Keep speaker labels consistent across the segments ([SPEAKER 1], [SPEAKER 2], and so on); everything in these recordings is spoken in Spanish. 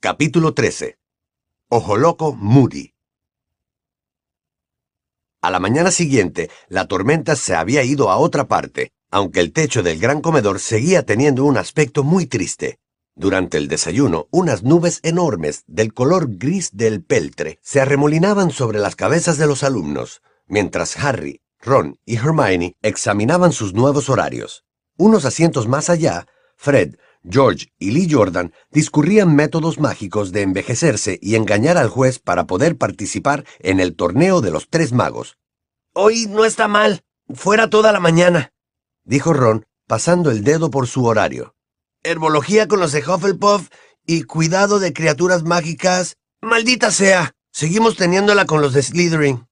[SPEAKER 1] Capítulo 13. Ojo Loco Moody. A la mañana siguiente, la tormenta se había ido a otra parte, aunque el techo del gran comedor seguía teniendo un aspecto muy triste. Durante el desayuno, unas nubes enormes del color gris del peltre se arremolinaban sobre las cabezas de los alumnos, mientras Harry, Ron y Hermione examinaban sus nuevos horarios. Unos asientos más allá, Fred, George y Lee Jordan discurrían métodos mágicos de envejecerse y engañar al juez para poder participar en el torneo de los tres magos.
[SPEAKER 2] Hoy no está mal. Fuera toda la mañana,
[SPEAKER 1] dijo Ron, pasando el dedo por su horario.
[SPEAKER 2] Herbología con los de Hufflepuff y cuidado de criaturas mágicas. Maldita sea. Seguimos teniéndola con los de Slytherin.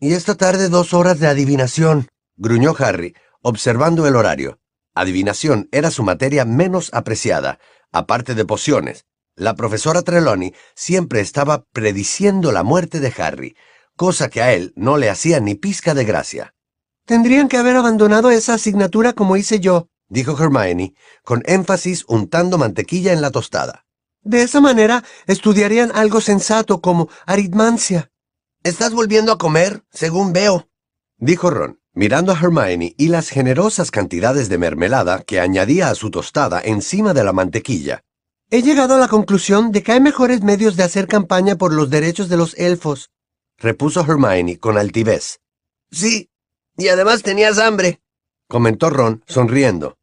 [SPEAKER 1] Y esta tarde dos horas de adivinación, gruñó Harry, observando el horario. Adivinación era su materia menos apreciada, aparte de pociones. La profesora Trelawney siempre estaba prediciendo la muerte de Harry, cosa que a él no le hacía ni pizca de gracia.
[SPEAKER 3] Tendrían que haber abandonado esa asignatura como hice yo,
[SPEAKER 1] dijo Hermione, con énfasis untando mantequilla en la tostada.
[SPEAKER 3] De esa manera estudiarían algo sensato como aritmancia.
[SPEAKER 2] Estás volviendo a comer, según veo,
[SPEAKER 1] dijo Ron mirando a Hermione y las generosas cantidades de mermelada que añadía a su tostada encima de la mantequilla.
[SPEAKER 3] He llegado a la conclusión de que hay mejores medios de hacer campaña por los derechos de los elfos,
[SPEAKER 1] repuso Hermione con altivez.
[SPEAKER 2] Sí, y además tenías hambre,
[SPEAKER 1] comentó Ron, sonriendo.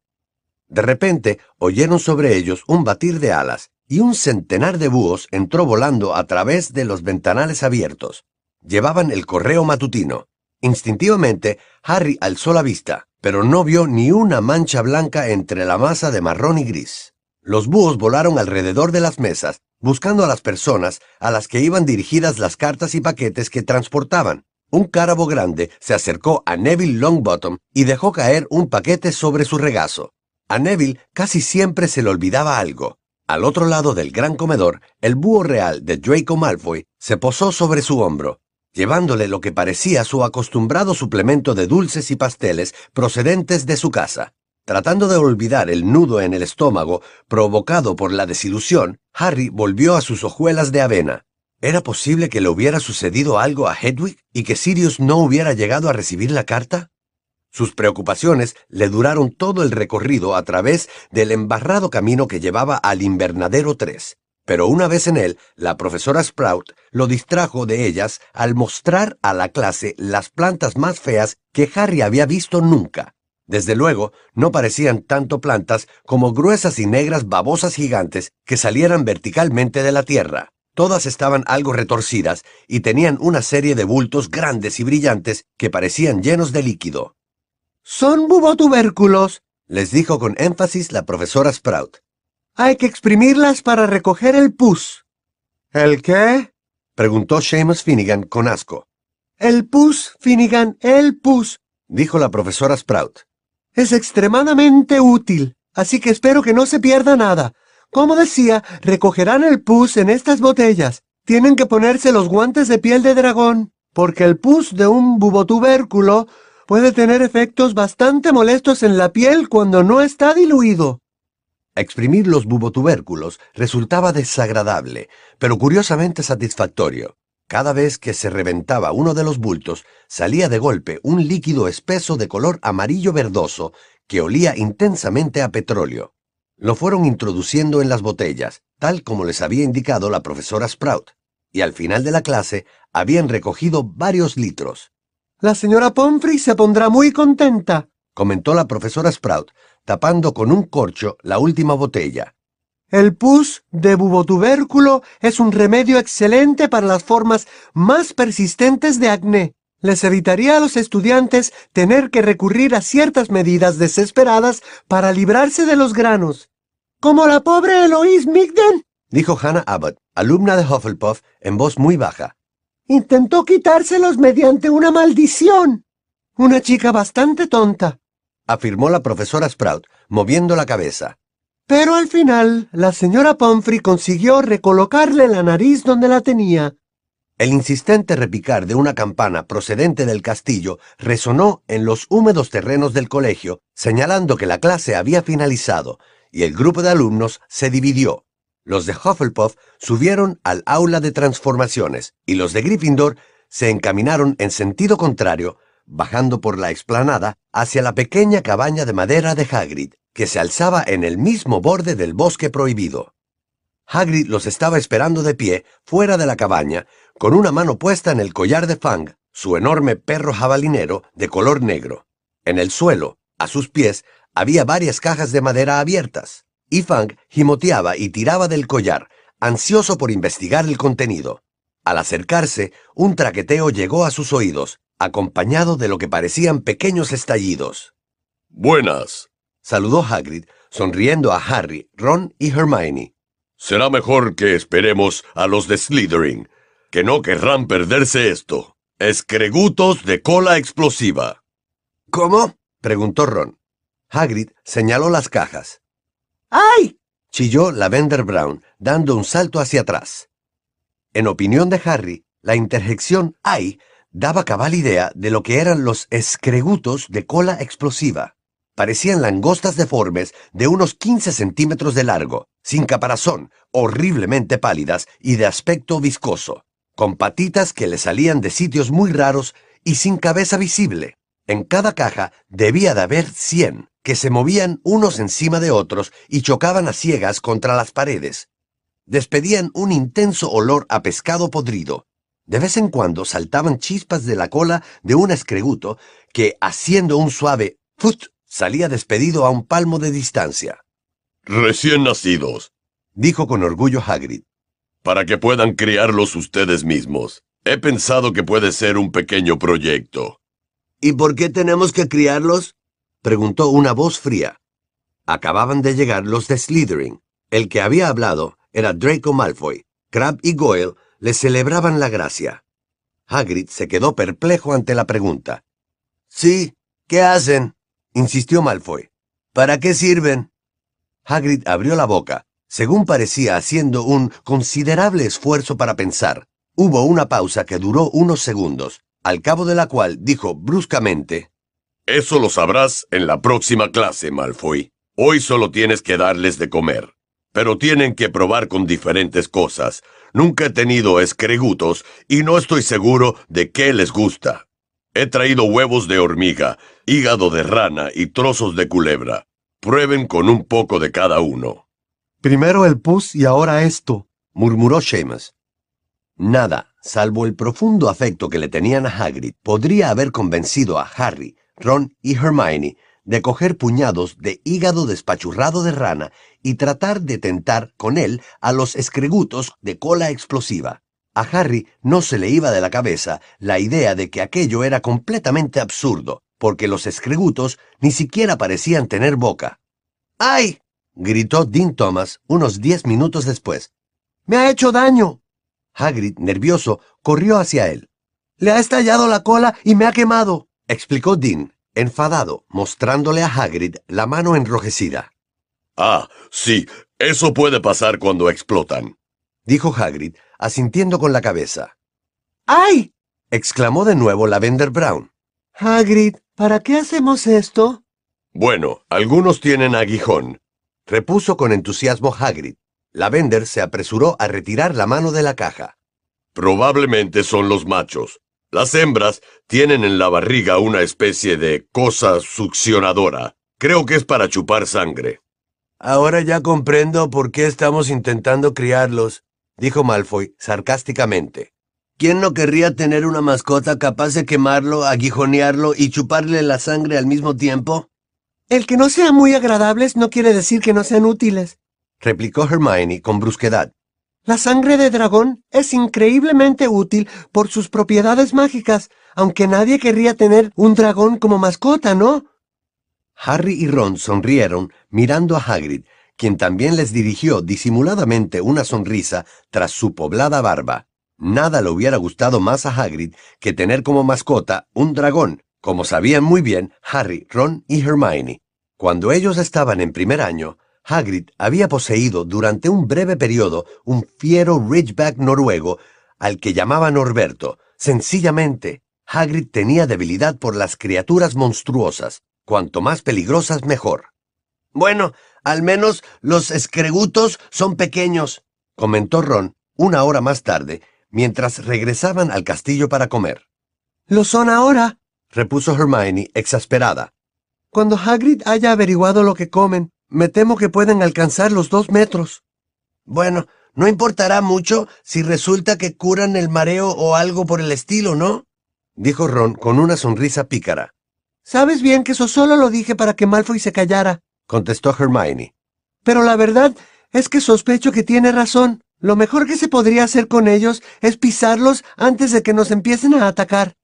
[SPEAKER 1] De repente oyeron sobre ellos un batir de alas, y un centenar de búhos entró volando a través de los ventanales abiertos. Llevaban el correo matutino. Instintivamente, Harry alzó la vista, pero no vio ni una mancha blanca entre la masa de marrón y gris. Los búhos volaron alrededor de las mesas, buscando a las personas a las que iban dirigidas las cartas y paquetes que transportaban. Un cárabo grande se acercó a Neville Longbottom y dejó caer un paquete sobre su regazo. A Neville casi siempre se le olvidaba algo. Al otro lado del gran comedor, el búho real de Draco Malfoy se posó sobre su hombro llevándole lo que parecía su acostumbrado suplemento de dulces y pasteles procedentes de su casa. Tratando de olvidar el nudo en el estómago provocado por la desilusión, Harry volvió a sus hojuelas de avena. ¿Era posible que le hubiera sucedido algo a Hedwig y que Sirius no hubiera llegado a recibir la carta? Sus preocupaciones le duraron todo el recorrido a través del embarrado camino que llevaba al invernadero 3. Pero una vez en él, la profesora Sprout lo distrajo de ellas al mostrar a la clase las plantas más feas que Harry había visto nunca. Desde luego, no parecían tanto plantas como gruesas y negras babosas gigantes que salieran verticalmente de la tierra. Todas estaban algo retorcidas y tenían una serie de bultos grandes y brillantes que parecían llenos de líquido.
[SPEAKER 3] Son bubotubérculos,
[SPEAKER 1] les dijo con énfasis la profesora Sprout.
[SPEAKER 3] Hay que exprimirlas para recoger el pus.
[SPEAKER 1] ¿El qué? preguntó Seamus Finnegan con asco.
[SPEAKER 3] El pus, Finnegan, el pus,
[SPEAKER 1] dijo la profesora Sprout.
[SPEAKER 3] Es extremadamente útil, así que espero que no se pierda nada. Como decía, recogerán el pus en estas botellas. Tienen que ponerse los guantes de piel de dragón, porque el pus de un bubotubérculo puede tener efectos bastante molestos en la piel cuando no está diluido.
[SPEAKER 1] Exprimir los bubotubérculos resultaba desagradable, pero curiosamente satisfactorio. Cada vez que se reventaba uno de los bultos, salía de golpe un líquido espeso de color amarillo verdoso que olía intensamente a petróleo. Lo fueron introduciendo en las botellas, tal como les había indicado la profesora Sprout, y al final de la clase habían recogido varios litros.
[SPEAKER 3] La señora Pomfrey se pondrá muy contenta,
[SPEAKER 1] comentó la profesora Sprout, tapando con un corcho la última botella.
[SPEAKER 3] El pus de bubotubérculo es un remedio excelente para las formas más persistentes de acné. Les evitaría a los estudiantes tener que recurrir a ciertas medidas desesperadas para librarse de los granos. Como la pobre Eloise Migden,
[SPEAKER 1] dijo Hannah Abbott, alumna de Hufflepuff, en voz muy baja.
[SPEAKER 3] Intentó quitárselos mediante una maldición. Una chica bastante tonta
[SPEAKER 1] afirmó la profesora Sprout, moviendo la cabeza.
[SPEAKER 3] Pero al final, la señora Pomfrey consiguió recolocarle la nariz donde la tenía.
[SPEAKER 1] El insistente repicar de una campana procedente del castillo resonó en los húmedos terrenos del colegio, señalando que la clase había finalizado, y el grupo de alumnos se dividió. Los de Hufflepuff subieron al aula de transformaciones y los de Gryffindor se encaminaron en sentido contrario, bajando por la explanada hacia la pequeña cabaña de madera de Hagrid, que se alzaba en el mismo borde del bosque prohibido. Hagrid los estaba esperando de pie, fuera de la cabaña, con una mano puesta en el collar de Fang, su enorme perro jabalinero de color negro. En el suelo, a sus pies, había varias cajas de madera abiertas y Fang gimoteaba y tiraba del collar, ansioso por investigar el contenido. Al acercarse, un traqueteo llegó a sus oídos, acompañado de lo que parecían pequeños estallidos.
[SPEAKER 4] Buenas,
[SPEAKER 1] saludó Hagrid, sonriendo a Harry, Ron y Hermione.
[SPEAKER 4] Será mejor que esperemos a los de Slytherin, que no querrán perderse esto. Escregutos de cola explosiva.
[SPEAKER 2] ¿Cómo?
[SPEAKER 1] preguntó Ron. Hagrid señaló las cajas.
[SPEAKER 3] ¡Ay!
[SPEAKER 1] chilló Lavender Brown, dando un salto hacia atrás. En opinión de Harry, la interjección ¡ay! Daba cabal idea de lo que eran los escregutos de cola explosiva. Parecían langostas deformes de unos 15 centímetros de largo, sin caparazón, horriblemente pálidas y de aspecto viscoso, con patitas que le salían de sitios muy raros y sin cabeza visible. En cada caja debía de haber 100, que se movían unos encima de otros y chocaban a ciegas contra las paredes. Despedían un intenso olor a pescado podrido. De vez en cuando saltaban chispas de la cola de un escreguto que, haciendo un suave salía despedido a un palmo de distancia.
[SPEAKER 4] Recién nacidos,
[SPEAKER 1] dijo con orgullo Hagrid.
[SPEAKER 4] Para que puedan criarlos ustedes mismos. He pensado que puede ser un pequeño proyecto.
[SPEAKER 2] ¿Y por qué tenemos que criarlos?
[SPEAKER 1] preguntó una voz fría. Acababan de llegar los de Slytherin. El que había hablado era Draco Malfoy. Crab y Goyle le celebraban la gracia. Hagrid se quedó perplejo ante la pregunta.
[SPEAKER 2] Sí, ¿qué hacen?
[SPEAKER 1] insistió Malfoy.
[SPEAKER 2] ¿Para qué sirven?
[SPEAKER 1] Hagrid abrió la boca, según parecía haciendo un considerable esfuerzo para pensar. Hubo una pausa que duró unos segundos, al cabo de la cual dijo bruscamente
[SPEAKER 4] eso lo sabrás en la próxima clase, Malfoy. Hoy solo tienes que darles de comer. Pero tienen que probar con diferentes cosas. Nunca he tenido escregutos y no estoy seguro de qué les gusta. He traído huevos de hormiga, hígado de rana y trozos de culebra. Prueben con un poco de cada uno.
[SPEAKER 3] Primero el pus y ahora esto,
[SPEAKER 1] murmuró Seamus. Nada, salvo el profundo afecto que le tenían a Hagrid, podría haber convencido a Harry Ron y Hermione de coger puñados de hígado despachurrado de rana y tratar de tentar con él a los escregutos de cola explosiva. A Harry no se le iba de la cabeza la idea de que aquello era completamente absurdo, porque los escregutos ni siquiera parecían tener boca.
[SPEAKER 2] ¡Ay!
[SPEAKER 1] gritó Dean Thomas unos diez minutos después.
[SPEAKER 3] ¡Me ha hecho daño!
[SPEAKER 1] Hagrid, nervioso, corrió hacia él.
[SPEAKER 3] Le ha estallado la cola y me ha quemado
[SPEAKER 1] explicó Dean, enfadado, mostrándole a Hagrid la mano enrojecida.
[SPEAKER 4] Ah, sí, eso puede pasar cuando explotan,
[SPEAKER 1] dijo Hagrid, asintiendo con la cabeza.
[SPEAKER 3] ¡Ay!
[SPEAKER 1] exclamó de nuevo Lavender Brown.
[SPEAKER 3] Hagrid, ¿para qué hacemos esto?
[SPEAKER 4] Bueno, algunos tienen aguijón,
[SPEAKER 1] repuso con entusiasmo Hagrid. Lavender se apresuró a retirar la mano de la caja.
[SPEAKER 4] Probablemente son los machos. Las hembras tienen en la barriga una especie de cosa succionadora. Creo que es para chupar sangre.
[SPEAKER 2] Ahora ya comprendo por qué estamos intentando criarlos,
[SPEAKER 1] dijo Malfoy sarcásticamente.
[SPEAKER 2] ¿Quién no querría tener una mascota capaz de quemarlo, aguijonearlo y chuparle la sangre al mismo tiempo?
[SPEAKER 3] El que no sean muy agradables no quiere decir que no sean útiles,
[SPEAKER 1] replicó Hermione con brusquedad.
[SPEAKER 3] La sangre de dragón es increíblemente útil por sus propiedades mágicas, aunque nadie querría tener un dragón como mascota, ¿no?
[SPEAKER 1] Harry y Ron sonrieron mirando a Hagrid, quien también les dirigió disimuladamente una sonrisa tras su poblada barba. Nada le hubiera gustado más a Hagrid que tener como mascota un dragón, como sabían muy bien Harry, Ron y Hermione. Cuando ellos estaban en primer año, Hagrid había poseído durante un breve periodo un fiero Ridgeback noruego al que llamaba Norberto. Sencillamente, Hagrid tenía debilidad por las criaturas monstruosas. Cuanto más peligrosas, mejor.
[SPEAKER 2] Bueno, al menos los escregutos son pequeños,
[SPEAKER 1] comentó Ron una hora más tarde, mientras regresaban al castillo para comer.
[SPEAKER 3] Lo son ahora,
[SPEAKER 1] repuso Hermione exasperada.
[SPEAKER 3] Cuando Hagrid haya averiguado lo que comen, me temo que pueden alcanzar los dos metros.
[SPEAKER 2] Bueno, no importará mucho si resulta que curan el mareo o algo por el estilo, ¿no?
[SPEAKER 1] dijo Ron con una sonrisa pícara.
[SPEAKER 3] Sabes bien que eso solo lo dije para que Malfoy se callara,
[SPEAKER 1] contestó Hermione.
[SPEAKER 3] Pero la verdad es que sospecho que tiene razón. Lo mejor que se podría hacer con ellos es pisarlos antes de que nos empiecen a atacar.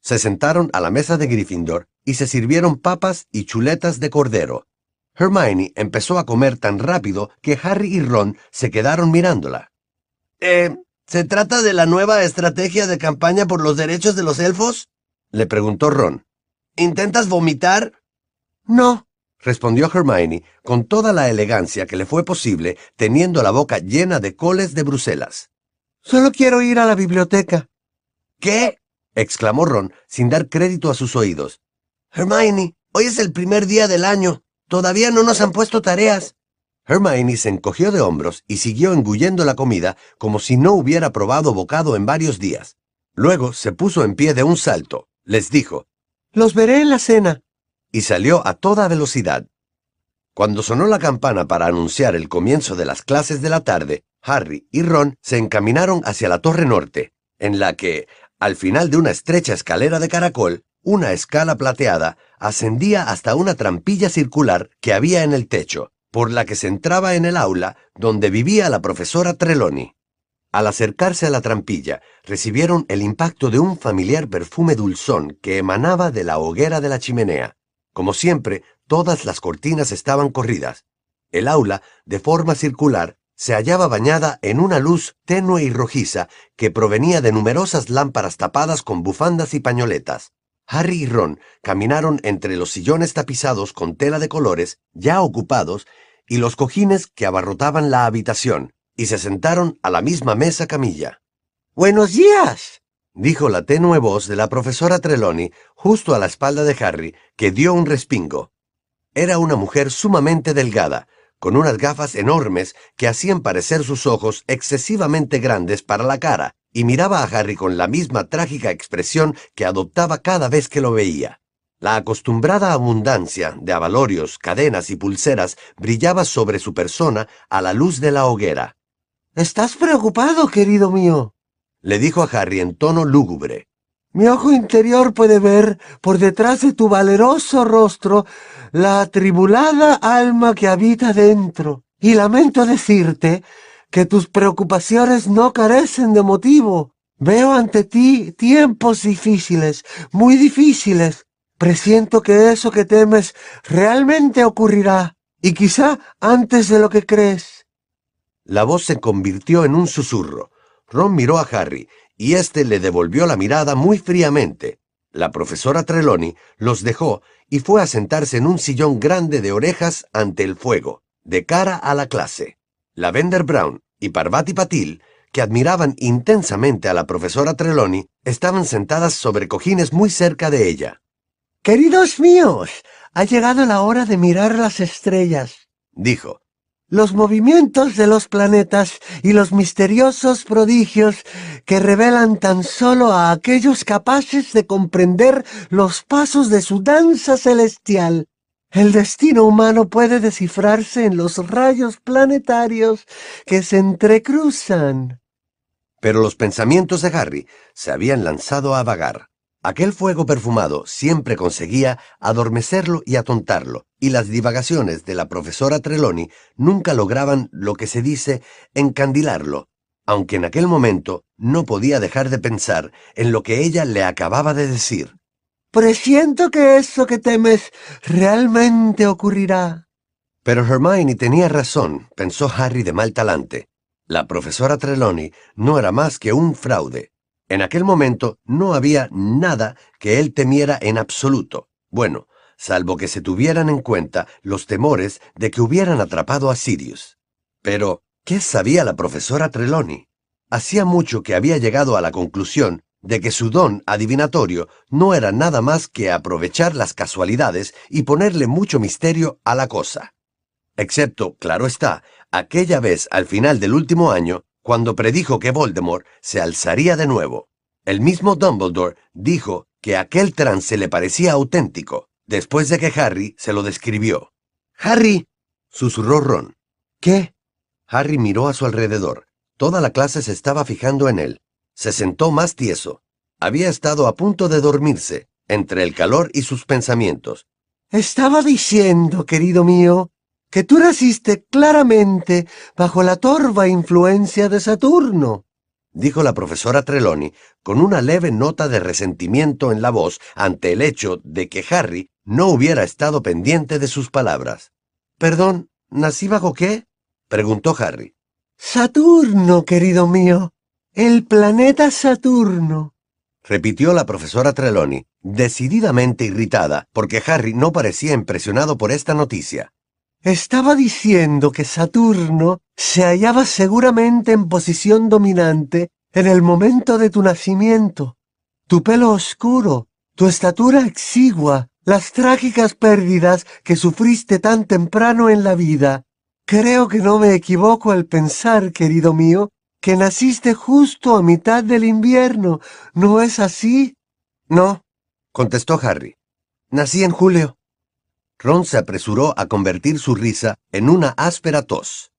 [SPEAKER 1] Se sentaron a la mesa de Gryffindor y se sirvieron papas y chuletas de cordero. Hermione empezó a comer tan rápido que Harry y Ron se quedaron mirándola.
[SPEAKER 2] Eh, ¿se trata de la nueva estrategia de campaña por los derechos de los elfos?
[SPEAKER 1] le preguntó Ron.
[SPEAKER 2] ¿Intentas vomitar?
[SPEAKER 3] No,
[SPEAKER 1] respondió Hermione con toda la elegancia que le fue posible, teniendo la boca llena de coles de Bruselas.
[SPEAKER 3] Solo quiero ir a la biblioteca.
[SPEAKER 2] ¿Qué?
[SPEAKER 1] exclamó Ron sin dar crédito a sus oídos.
[SPEAKER 2] Hermione, hoy es el primer día del año. Todavía no nos han puesto tareas.
[SPEAKER 1] Hermione se encogió de hombros y siguió engullendo la comida como si no hubiera probado bocado en varios días. Luego se puso en pie de un salto, les dijo,
[SPEAKER 3] Los veré en la cena.
[SPEAKER 1] y salió a toda velocidad. Cuando sonó la campana para anunciar el comienzo de las clases de la tarde, Harry y Ron se encaminaron hacia la torre norte, en la que, al final de una estrecha escalera de caracol, una escala plateada ascendía hasta una trampilla circular que había en el techo, por la que se entraba en el aula donde vivía la profesora Trelawney. Al acercarse a la trampilla, recibieron el impacto de un familiar perfume dulzón que emanaba de la hoguera de la chimenea. Como siempre, todas las cortinas estaban corridas. El aula, de forma circular, se hallaba bañada en una luz tenue y rojiza que provenía de numerosas lámparas tapadas con bufandas y pañoletas. Harry y Ron caminaron entre los sillones tapizados con tela de colores, ya ocupados, y los cojines que abarrotaban la habitación, y se sentaron a la misma mesa camilla.
[SPEAKER 3] Buenos días,
[SPEAKER 1] dijo la tenue voz de la profesora Trelawney justo a la espalda de Harry, que dio un respingo. Era una mujer sumamente delgada, con unas gafas enormes que hacían parecer sus ojos excesivamente grandes para la cara, y miraba a Harry con la misma trágica expresión que adoptaba cada vez que lo veía. La acostumbrada abundancia de abalorios, cadenas y pulseras brillaba sobre su persona a la luz de la hoguera.
[SPEAKER 3] ¿Estás preocupado, querido mío?
[SPEAKER 1] Le dijo a Harry en tono lúgubre.
[SPEAKER 3] Mi ojo interior puede ver, por detrás de tu valeroso rostro, la atribulada alma que habita dentro. Y lamento decirte que tus preocupaciones no carecen de motivo. Veo ante ti tiempos difíciles, muy difíciles. Presiento que eso que temes realmente ocurrirá, y quizá antes de lo que crees.
[SPEAKER 1] La voz se convirtió en un susurro. Ron miró a Harry, y éste le devolvió la mirada muy fríamente. La profesora Trelawney los dejó y fue a sentarse en un sillón grande de orejas ante el fuego, de cara a la clase. Lavender Brown y Parvati Patil, que admiraban intensamente a la profesora Trelawney, estaban sentadas sobre cojines muy cerca de ella.
[SPEAKER 3] Queridos míos, ha llegado la hora de mirar las estrellas,
[SPEAKER 1] dijo.
[SPEAKER 3] Los movimientos de los planetas y los misteriosos prodigios que revelan tan solo a aquellos capaces de comprender los pasos de su danza celestial. El destino humano puede descifrarse en los rayos planetarios que se entrecruzan.
[SPEAKER 1] Pero los pensamientos de Harry se habían lanzado a vagar. Aquel fuego perfumado siempre conseguía adormecerlo y atontarlo, y las divagaciones de la profesora Trelawney nunca lograban lo que se dice encandilarlo, aunque en aquel momento no podía dejar de pensar en lo que ella le acababa de decir.
[SPEAKER 3] Presiento que eso que temes realmente ocurrirá.
[SPEAKER 1] Pero Hermione tenía razón, pensó Harry de mal talante. La profesora Trelawney no era más que un fraude. En aquel momento no había nada que él temiera en absoluto. Bueno, salvo que se tuvieran en cuenta los temores de que hubieran atrapado a Sirius. Pero, ¿qué sabía la profesora Trelawney? Hacía mucho que había llegado a la conclusión de que su don adivinatorio no era nada más que aprovechar las casualidades y ponerle mucho misterio a la cosa. excepto, claro está, aquella vez al final del último año, cuando predijo que Voldemort se alzaría de nuevo. El mismo Dumbledore dijo que aquel trance le parecía auténtico, después de que Harry se lo describió.
[SPEAKER 2] Harry,
[SPEAKER 1] Susurró Ron.
[SPEAKER 3] ¿Qué?
[SPEAKER 1] Harry miró a su alrededor. Toda la clase se estaba fijando en él. Se sentó más tieso. Había estado a punto de dormirse, entre el calor y sus pensamientos.
[SPEAKER 3] Estaba diciendo, querido mío, que tú naciste claramente bajo la torva influencia de Saturno.
[SPEAKER 1] dijo la profesora Trelawney con una leve nota de resentimiento en la voz ante el hecho de que Harry no hubiera estado pendiente de sus palabras.
[SPEAKER 3] Perdón, ¿nací bajo qué?
[SPEAKER 1] preguntó Harry.
[SPEAKER 3] Saturno, querido mío. El planeta Saturno.
[SPEAKER 1] repitió la profesora Trelawney, decididamente irritada porque Harry no parecía impresionado por esta noticia.
[SPEAKER 3] Estaba diciendo que Saturno se hallaba seguramente en posición dominante en el momento de tu nacimiento. Tu pelo oscuro, tu estatura exigua, las trágicas pérdidas que sufriste tan temprano en la vida. Creo que no me equivoco al pensar, querido mío, que naciste justo a mitad del invierno. ¿No es así?
[SPEAKER 1] No, contestó Harry.
[SPEAKER 3] Nací en julio.
[SPEAKER 1] Ron se apresuró a convertir su risa en una áspera tos.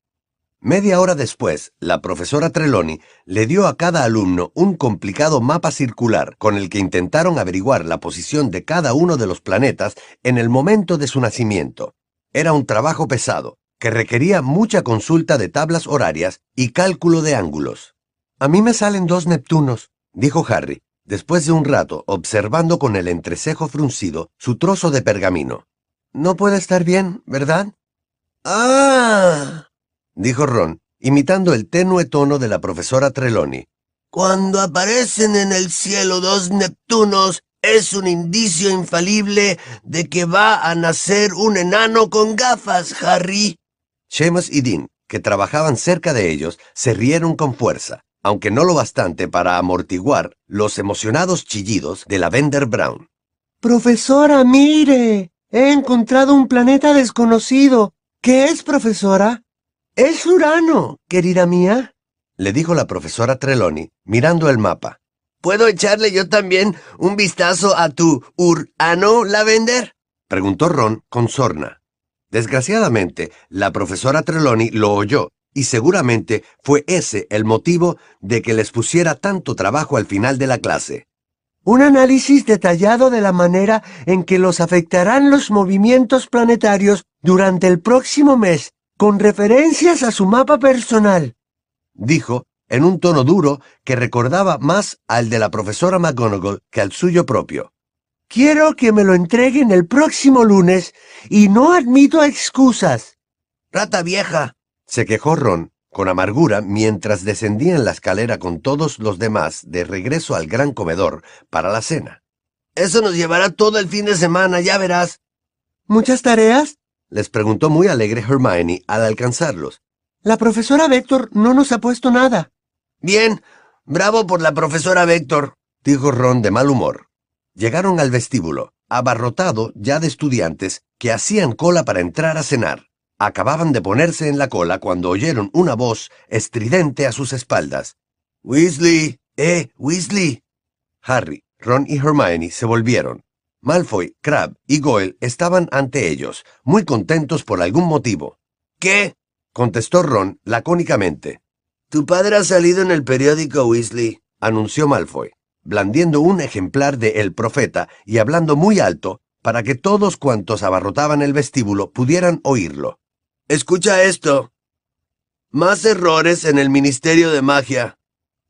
[SPEAKER 1] Media hora después, la profesora Trelawney le dio a cada alumno un complicado mapa circular con el que intentaron averiguar la posición de cada uno de los planetas en el momento de su nacimiento. Era un trabajo pesado, que requería mucha consulta de tablas horarias y cálculo de ángulos.
[SPEAKER 3] A mí me salen dos Neptunos.
[SPEAKER 1] Dijo Harry, después de un rato observando con el entrecejo fruncido su trozo de pergamino.
[SPEAKER 3] No puede estar bien, ¿verdad?
[SPEAKER 2] Ah,
[SPEAKER 1] Dijo Ron, imitando el tenue tono de la profesora Trelawney.
[SPEAKER 2] cuando aparecen en el cielo dos Neptunos, es un indicio infalible de que va a nacer un enano con gafas, Harry.
[SPEAKER 1] Seamus y Dean, que trabajaban cerca de ellos, se rieron con fuerza, aunque no lo bastante para amortiguar los emocionados chillidos de la Vender Brown.
[SPEAKER 3] Profesora, mire. He encontrado un planeta desconocido. ¿Qué es, profesora? Es Urano, querida mía.
[SPEAKER 1] Le dijo la profesora Trelawney, mirando el mapa.
[SPEAKER 2] ¿Puedo echarle yo también un vistazo a tu Urano, Lavender?
[SPEAKER 1] Preguntó Ron con sorna. Desgraciadamente, la profesora Trelawney lo oyó, y seguramente fue ese el motivo de que les pusiera tanto trabajo al final de la clase.
[SPEAKER 3] Un análisis detallado de la manera en que los afectarán los movimientos planetarios durante el próximo mes, con referencias a su mapa personal.
[SPEAKER 1] Dijo, en un tono duro que recordaba más al de la profesora McGonagall que al suyo propio.
[SPEAKER 3] Quiero que me lo entreguen el próximo lunes y no admito excusas.
[SPEAKER 2] Rata vieja.
[SPEAKER 1] Se quejó Ron, con amargura, mientras descendía en la escalera con todos los demás de regreso al gran comedor para la cena.
[SPEAKER 2] Eso nos llevará todo el fin de semana, ya verás.
[SPEAKER 3] ¿Muchas tareas?
[SPEAKER 1] Les preguntó muy alegre Hermione al alcanzarlos.
[SPEAKER 3] La profesora Vector no nos ha puesto nada.
[SPEAKER 2] Bien, bravo por la profesora Vector.
[SPEAKER 1] Dijo Ron de mal humor. Llegaron al vestíbulo, abarrotado ya de estudiantes que hacían cola para entrar a cenar. Acababan de ponerse en la cola cuando oyeron una voz estridente a sus espaldas.
[SPEAKER 2] Weasley, eh, Weasley.
[SPEAKER 1] Harry, Ron y Hermione se volvieron. Malfoy, Crabbe y Goyle estaban ante ellos, muy contentos por algún motivo.
[SPEAKER 2] ¿Qué?
[SPEAKER 1] Contestó Ron lacónicamente.
[SPEAKER 2] Tu padre ha salido en el periódico, Weasley.
[SPEAKER 1] Anunció Malfoy, blandiendo un ejemplar de El Profeta y hablando muy alto para que todos cuantos abarrotaban el vestíbulo pudieran oírlo.
[SPEAKER 2] Escucha esto. Más errores en el Ministerio de Magia.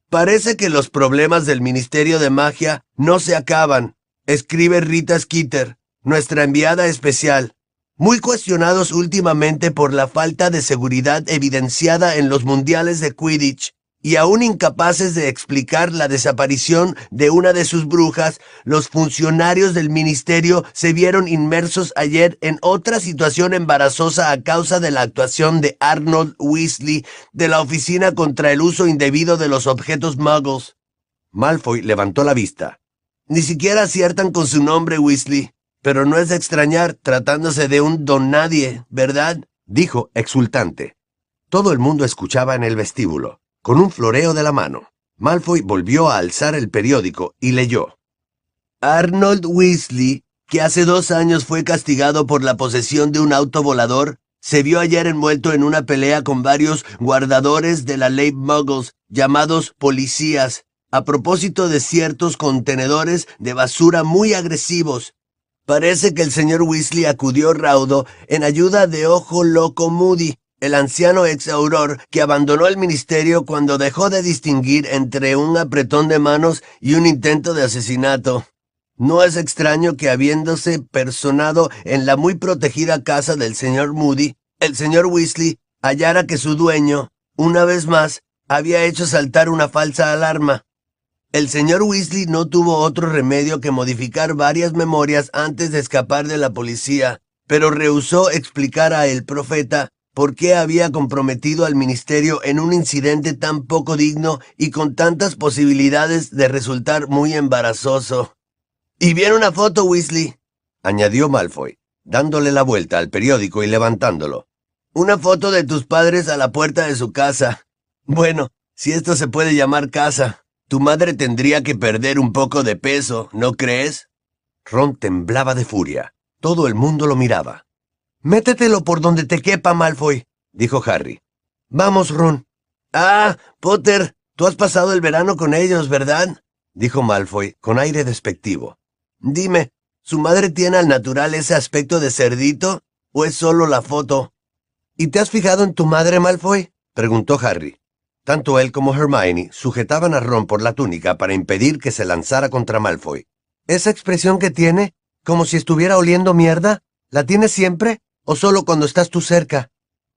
[SPEAKER 2] Parece que los problemas del Ministerio de Magia no se acaban. Escribe Rita Skeeter, nuestra enviada especial. Muy cuestionados últimamente por la falta de seguridad evidenciada en los mundiales de Quidditch y aún incapaces de explicar la desaparición de una de sus brujas, los funcionarios del ministerio se vieron inmersos ayer en otra situación embarazosa a causa de la actuación de Arnold Weasley de la Oficina contra el Uso Indebido de los Objetos Muggles.
[SPEAKER 1] Malfoy levantó la vista.
[SPEAKER 2] Ni siquiera aciertan con su nombre, Weasley. Pero no es de extrañar tratándose de un don nadie, ¿verdad?
[SPEAKER 1] dijo exultante. Todo el mundo escuchaba en el vestíbulo, con un floreo de la mano. Malfoy volvió a alzar el periódico y leyó.
[SPEAKER 2] Arnold Weasley, que hace dos años fue castigado por la posesión de un auto volador, se vio ayer envuelto en una pelea con varios guardadores de la ley Muggles, llamados policías, a propósito de ciertos contenedores de basura muy agresivos. Parece que el señor Weasley acudió raudo en ayuda de Ojo Loco Moody, el anciano ex auror que abandonó el ministerio cuando dejó de distinguir entre un apretón de manos y un intento de asesinato. No es extraño que habiéndose personado en la muy protegida casa del señor Moody, el señor Weasley hallara que su dueño, una vez más, había hecho saltar una falsa alarma. El señor Weasley no tuvo otro remedio que modificar varias memorias antes de escapar de la policía, pero rehusó explicar a el profeta por qué había comprometido al ministerio en un incidente tan poco digno y con tantas posibilidades de resultar muy embarazoso. Y viene una foto, Weasley,
[SPEAKER 1] añadió Malfoy, dándole la vuelta al periódico y levantándolo.
[SPEAKER 2] Una foto de tus padres a la puerta de su casa. Bueno, si esto se puede llamar casa, tu madre tendría que perder un poco de peso, ¿no crees?
[SPEAKER 1] Ron temblaba de furia. Todo el mundo lo miraba.
[SPEAKER 2] Métetelo por donde te quepa, Malfoy, dijo Harry.
[SPEAKER 3] Vamos, Ron.
[SPEAKER 2] Ah, Potter, tú has pasado el verano con ellos, ¿verdad?
[SPEAKER 1] dijo Malfoy con aire despectivo.
[SPEAKER 2] Dime, ¿su madre tiene al natural ese aspecto de cerdito o es solo la foto?
[SPEAKER 3] ¿Y te has fijado en tu madre, Malfoy?
[SPEAKER 1] preguntó Harry. Tanto él como Hermione sujetaban a Ron por la túnica para impedir que se lanzara contra Malfoy.
[SPEAKER 3] ¿Esa expresión que tiene, como si estuviera oliendo mierda, la tiene siempre o solo cuando estás tú cerca?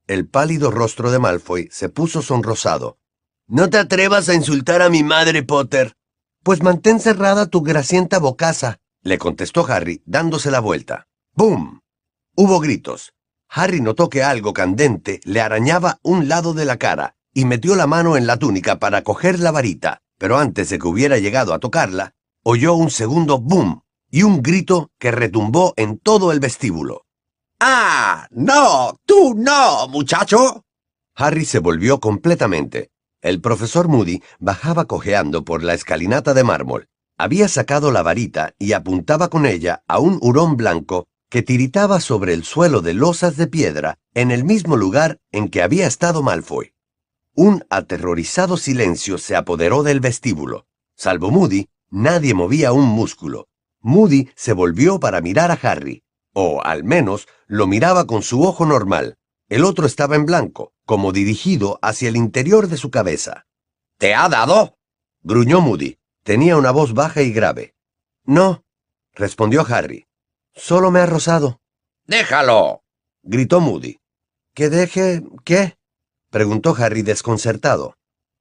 [SPEAKER 1] El pálido rostro de Malfoy se puso sonrosado.
[SPEAKER 2] No te atrevas a insultar a mi madre, Potter.
[SPEAKER 3] Pues mantén cerrada tu gracienta bocaza,
[SPEAKER 1] le contestó Harry, dándose la vuelta. ¡Bum! Hubo gritos. Harry notó que algo candente le arañaba un lado de la cara y metió la mano en la túnica para coger la varita, pero antes de que hubiera llegado a tocarla, oyó un segundo boom y un grito que retumbó en todo el vestíbulo.
[SPEAKER 5] ¡Ah! ¡No! ¡Tú no, muchacho!
[SPEAKER 1] Harry se volvió completamente. El profesor Moody bajaba cojeando por la escalinata de mármol. Había sacado la varita y apuntaba con ella a un hurón blanco que tiritaba sobre el suelo de losas de piedra en el mismo lugar en que había estado Malfoy. Un aterrorizado silencio se apoderó del vestíbulo. Salvo Moody, nadie movía un músculo. Moody se volvió para mirar a Harry, o al menos lo miraba con su ojo normal. El otro estaba en blanco, como dirigido hacia el interior de su cabeza.
[SPEAKER 5] ¿Te ha dado?
[SPEAKER 1] gruñó Moody. Tenía una voz baja y grave.
[SPEAKER 3] No,
[SPEAKER 1] respondió Harry.
[SPEAKER 3] Solo me ha rozado.
[SPEAKER 5] Déjalo.
[SPEAKER 1] gritó Moody.
[SPEAKER 3] ¿Que deje qué?
[SPEAKER 1] preguntó Harry desconcertado.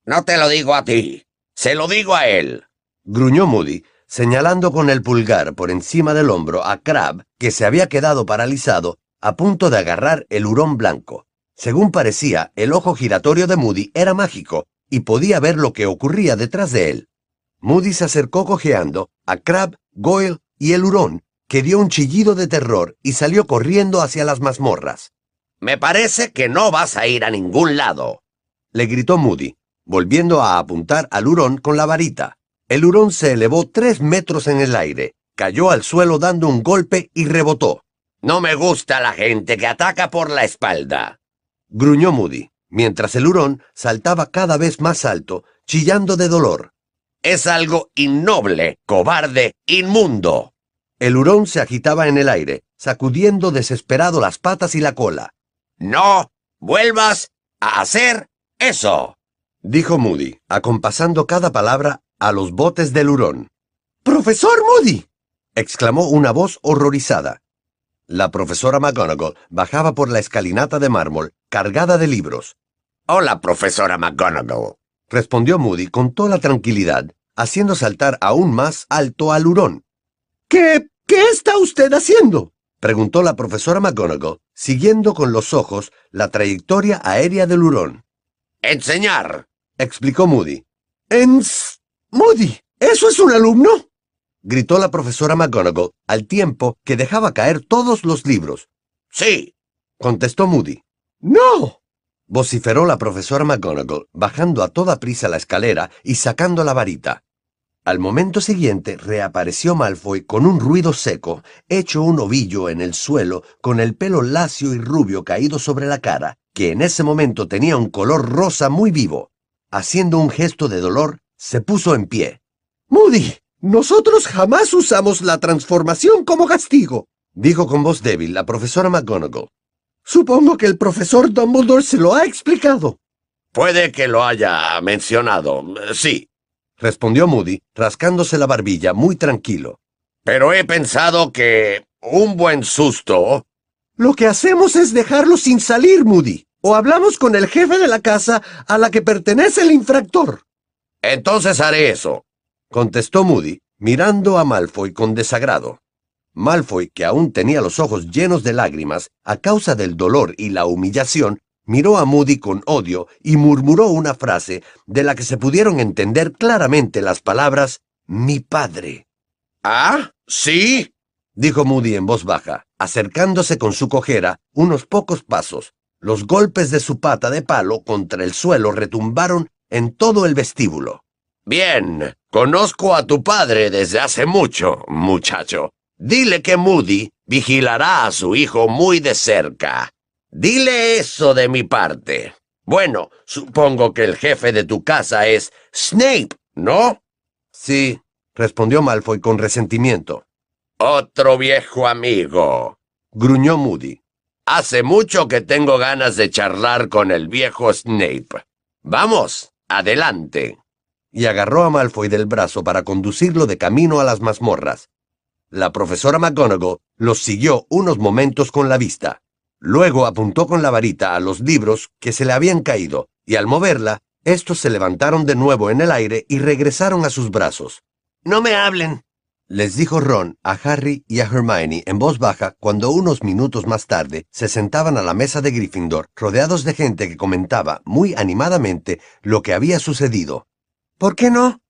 [SPEAKER 5] No te lo digo a ti. Se lo digo a él.
[SPEAKER 1] gruñó Moody, señalando con el pulgar por encima del hombro a Crab, que se había quedado paralizado, a punto de agarrar el hurón blanco. Según parecía, el ojo giratorio de Moody era mágico y podía ver lo que ocurría detrás de él. Moody se acercó cojeando a Crab, Goyle y el hurón, que dio un chillido de terror y salió corriendo hacia las mazmorras.
[SPEAKER 5] Me parece que no vas a ir a ningún lado.
[SPEAKER 1] Le gritó Moody, volviendo a apuntar al hurón con la varita. El hurón se elevó tres metros en el aire, cayó al suelo dando un golpe y rebotó.
[SPEAKER 5] No me gusta la gente que ataca por la espalda.
[SPEAKER 1] Gruñó Moody, mientras el hurón saltaba cada vez más alto, chillando de dolor.
[SPEAKER 5] Es algo innoble, cobarde, inmundo.
[SPEAKER 1] El hurón se agitaba en el aire, sacudiendo desesperado las patas y la cola.
[SPEAKER 5] No vuelvas a hacer eso,
[SPEAKER 1] dijo Moody, acompasando cada palabra a los botes del hurón.
[SPEAKER 3] ¡Profesor Moody!
[SPEAKER 1] exclamó una voz horrorizada. La profesora McGonagall bajaba por la escalinata de mármol, cargada de libros.
[SPEAKER 5] Hola, profesora McGonagall
[SPEAKER 1] respondió Moody con toda tranquilidad, haciendo saltar aún más alto al hurón.
[SPEAKER 3] ¿Qué? ¿Qué está usted haciendo?
[SPEAKER 1] preguntó la profesora McGonagall, siguiendo con los ojos la trayectoria aérea del hurón.
[SPEAKER 5] Enseñar,
[SPEAKER 1] explicó Moody.
[SPEAKER 3] ¡Ens... Moody! ¿Eso es un alumno?
[SPEAKER 1] gritó la profesora McGonagall al tiempo que dejaba caer todos los libros.
[SPEAKER 5] Sí,
[SPEAKER 1] contestó Moody.
[SPEAKER 3] ¡No!
[SPEAKER 1] vociferó la profesora McGonagall, bajando a toda prisa la escalera y sacando la varita. Al momento siguiente reapareció Malfoy con un ruido seco, hecho un ovillo en el suelo, con el pelo lacio y rubio caído sobre la cara, que en ese momento tenía un color rosa muy vivo. Haciendo un gesto de dolor, se puso en pie.
[SPEAKER 3] Moody, nosotros jamás usamos la transformación como castigo,
[SPEAKER 1] dijo con voz débil la profesora McGonagall.
[SPEAKER 3] Supongo que el profesor Dumbledore se lo ha explicado.
[SPEAKER 5] Puede que lo haya mencionado, sí,
[SPEAKER 1] respondió Moody, rascándose la barbilla muy tranquilo.
[SPEAKER 5] Pero he pensado que un buen susto.
[SPEAKER 3] Lo que hacemos es dejarlo sin salir, Moody. O hablamos con el jefe de la casa a la que pertenece el infractor.
[SPEAKER 5] Entonces haré eso,
[SPEAKER 1] contestó Moody, mirando a Malfoy con desagrado. Malfoy, que aún tenía los ojos llenos de lágrimas a causa del dolor y la humillación, miró a Moody con odio y murmuró una frase de la que se pudieron entender claramente las palabras mi padre.
[SPEAKER 5] ¿Ah? ¿Sí?
[SPEAKER 1] dijo Moody en voz baja, acercándose con su cojera unos pocos pasos. Los golpes de su pata de palo contra el suelo retumbaron en todo el vestíbulo.
[SPEAKER 5] Bien, conozco a tu padre desde hace mucho, muchacho. Dile que Moody vigilará a su hijo muy de cerca. Dile eso de mi parte. Bueno, supongo que el jefe de tu casa es Snape, ¿no?
[SPEAKER 1] Sí, respondió Malfoy con resentimiento.
[SPEAKER 5] Otro viejo amigo,
[SPEAKER 1] gruñó Moody.
[SPEAKER 5] Hace mucho que tengo ganas de charlar con el viejo Snape. Vamos, adelante.
[SPEAKER 1] Y agarró a Malfoy del brazo para conducirlo de camino a las mazmorras. La profesora McGonagall los siguió unos momentos con la vista. Luego apuntó con la varita a los libros que se le habían caído, y al moverla, estos se levantaron de nuevo en el aire y regresaron a sus brazos.
[SPEAKER 2] No me hablen,
[SPEAKER 1] les dijo Ron a Harry y a Hermione en voz baja cuando unos minutos más tarde se sentaban a la mesa de Gryffindor rodeados de gente que comentaba muy animadamente lo que había sucedido.
[SPEAKER 3] ¿Por qué no?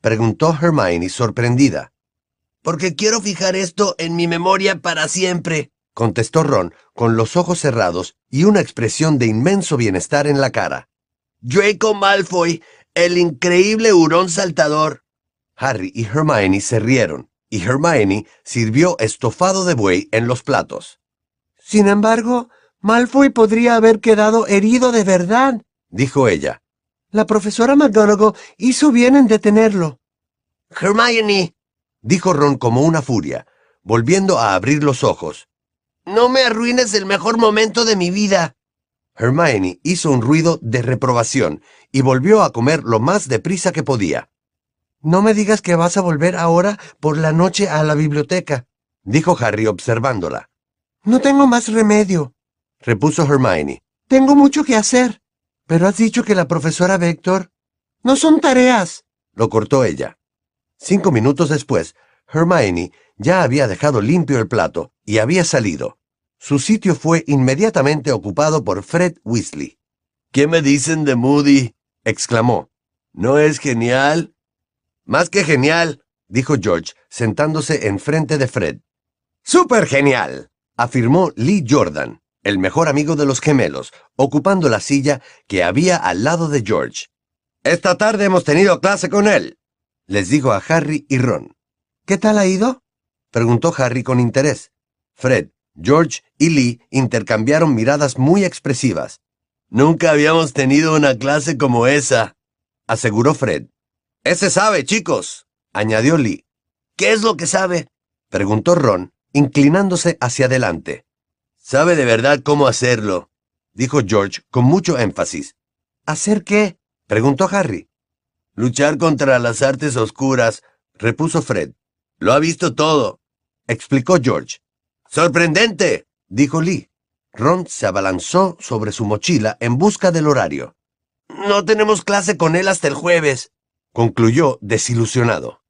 [SPEAKER 1] preguntó Hermione sorprendida.
[SPEAKER 2] Porque quiero fijar esto en mi memoria para siempre,
[SPEAKER 1] contestó Ron, con los ojos cerrados y una expresión de inmenso bienestar en la cara.
[SPEAKER 2] Draco Malfoy, el increíble hurón saltador.
[SPEAKER 1] Harry y Hermione se rieron, y Hermione sirvió estofado de buey en los platos.
[SPEAKER 3] Sin embargo, Malfoy podría haber quedado herido de verdad,
[SPEAKER 1] dijo ella.
[SPEAKER 3] La profesora McGonagall hizo bien en detenerlo.
[SPEAKER 2] Hermione,
[SPEAKER 1] dijo Ron como una furia, volviendo a abrir los ojos.
[SPEAKER 2] No me arruines el mejor momento de mi vida.
[SPEAKER 1] Hermione hizo un ruido de reprobación y volvió a comer lo más deprisa que podía.
[SPEAKER 3] No me digas que vas a volver ahora por la noche a la biblioteca,
[SPEAKER 1] dijo Harry observándola.
[SPEAKER 3] No tengo más remedio,
[SPEAKER 1] repuso Hermione.
[SPEAKER 3] Tengo mucho que hacer. Pero has dicho que la profesora Vector... No son tareas,
[SPEAKER 1] lo cortó ella. Cinco minutos después, Hermione ya había dejado limpio el plato y había salido. Su sitio fue inmediatamente ocupado por Fred Weasley.
[SPEAKER 2] ¿Qué me dicen de Moody?
[SPEAKER 1] exclamó.
[SPEAKER 2] ¿No es genial?
[SPEAKER 1] Más que genial, dijo George, sentándose enfrente de Fred.
[SPEAKER 5] ¡Súper genial!
[SPEAKER 1] afirmó Lee Jordan, el mejor amigo de los gemelos, ocupando la silla que había al lado de George.
[SPEAKER 5] Esta tarde hemos tenido clase con él,
[SPEAKER 1] les dijo a Harry y Ron.
[SPEAKER 3] ¿Qué tal ha ido?
[SPEAKER 1] preguntó Harry con interés. Fred, George y Lee intercambiaron miradas muy expresivas.
[SPEAKER 2] Nunca habíamos tenido una clase como esa,
[SPEAKER 1] aseguró Fred.
[SPEAKER 5] Ese sabe, chicos,
[SPEAKER 1] añadió Lee.
[SPEAKER 2] ¿Qué es lo que sabe?
[SPEAKER 1] preguntó Ron, inclinándose hacia adelante.
[SPEAKER 2] Sabe de verdad cómo hacerlo,
[SPEAKER 1] dijo George con mucho énfasis.
[SPEAKER 3] ¿Hacer qué?
[SPEAKER 1] preguntó Harry.
[SPEAKER 2] Luchar contra las artes oscuras,
[SPEAKER 1] repuso Fred.
[SPEAKER 2] Lo ha visto todo
[SPEAKER 1] explicó George.
[SPEAKER 5] ¡Sorprendente!
[SPEAKER 1] dijo Lee. Ron se abalanzó sobre su mochila en busca del horario.
[SPEAKER 2] No tenemos clase con él hasta el jueves,
[SPEAKER 1] concluyó desilusionado.